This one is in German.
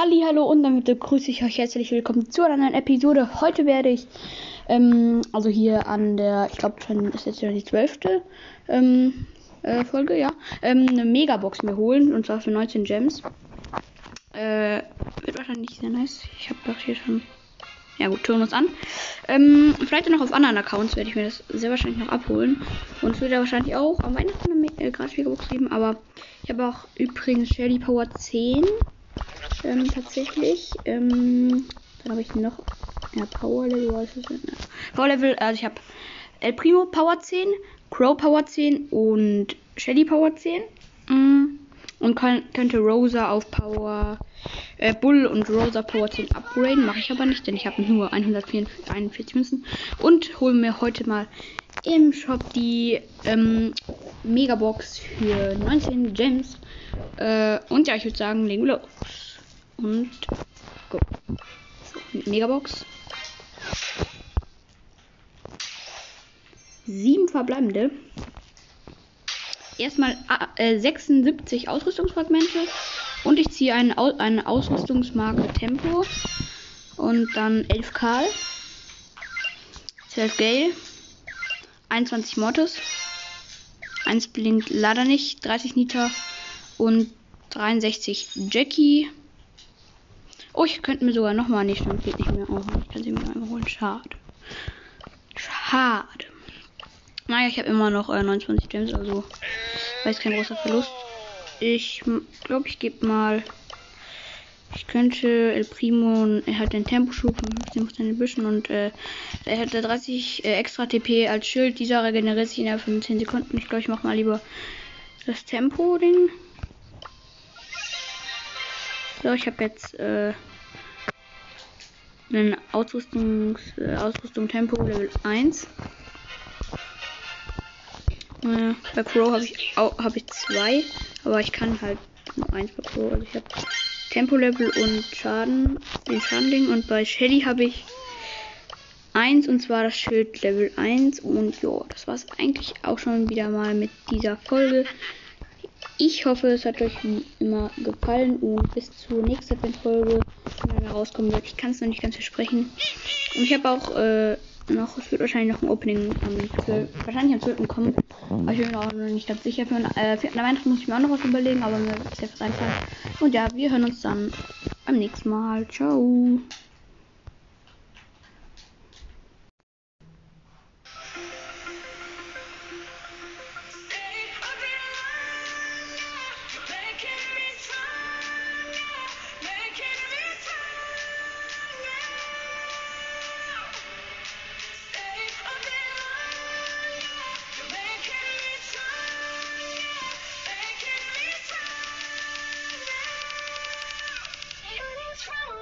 Hallo und damit begrüße ich euch herzlich willkommen zu einer neuen Episode. Heute werde ich, ähm, also hier an der, ich glaube schon ist jetzt ja die zwölfte ähm, äh, Folge, ja, ähm, eine Megabox mir holen und zwar für 19 Gems. Äh, wird wahrscheinlich sehr nice. Ich habe doch hier schon, ja gut, tun wir uns an. Ähm, vielleicht noch auf anderen Accounts werde ich mir das sehr wahrscheinlich noch abholen und es wird ja wahrscheinlich auch am Weihnachten eine äh, gratis Megabox geben, aber ich habe auch übrigens Shelly Power 10 ähm, tatsächlich. Ähm, dann habe ich noch ja, Power Level. Was ist das? Power Level, also ich habe El Primo Power 10, Crow Power 10 und Shelly Power 10. Mm. Und kann, könnte Rosa auf Power äh, Bull und Rosa Power 10 upgraden. Mache ich aber nicht, denn ich habe nur 141 Münzen. Und hole mir heute mal im Shop die ähm, Megabox für 19 Gems. Äh, und ja, ich würde sagen, legen wir los. Und go. So, Megabox. Sieben verbleibende. Erstmal äh, 76 Ausrüstungsfragmente. Und ich ziehe einen, eine Ausrüstungsmarke Tempo. Und dann 11 Karl. 12 Gale. 21 Mortis. 1 blinkt leider nicht. 30 Nita. Und 63 Jackie. Oh, ich könnte mir sogar nochmal nicht, dann geht nicht mehr. Oh, ich kann sie mir einfach holen. Schade. Schade. Naja, ich habe immer noch äh, 29 Gems, also weiß kein großer Verlust. Ich glaube, ich gebe mal. Ich könnte El Primo, er hat den Temposchub von 15% in Büschen und äh, er hat 30 äh, extra TP als Schild. Dieser regeneriert sich innerhalb von 10 Sekunden. Ich glaube, ich mache mal lieber das Tempo-Ding. So, ich habe jetzt äh, einen Ausrüstungs, äh, Ausrüstung Tempo Level 1. Äh, bei Crow habe ich auch habe ich zwei, aber ich kann halt nur eins bei Crow. Also ich habe Tempo Level und Schaden, den Schadending und bei Shelly habe ich eins und zwar das Schild Level 1 und ja, das war es eigentlich auch schon wieder mal mit dieser Folge. Ich hoffe, es hat euch wie immer gefallen und bis zur nächsten Folge, wenn er rauskommen wird. Ich kann es noch nicht ganz versprechen. Und ich habe auch äh, noch, es wird wahrscheinlich noch ein Opening am 12, wahrscheinlich am 12. kommen. Aber ich bin auch noch nicht ganz sicher. Für, äh, für Weihnachten muss ich mir auch noch was überlegen, aber mir ist ja was einfallen. Und ja, wir hören uns dann beim nächsten Mal. Ciao. Oh,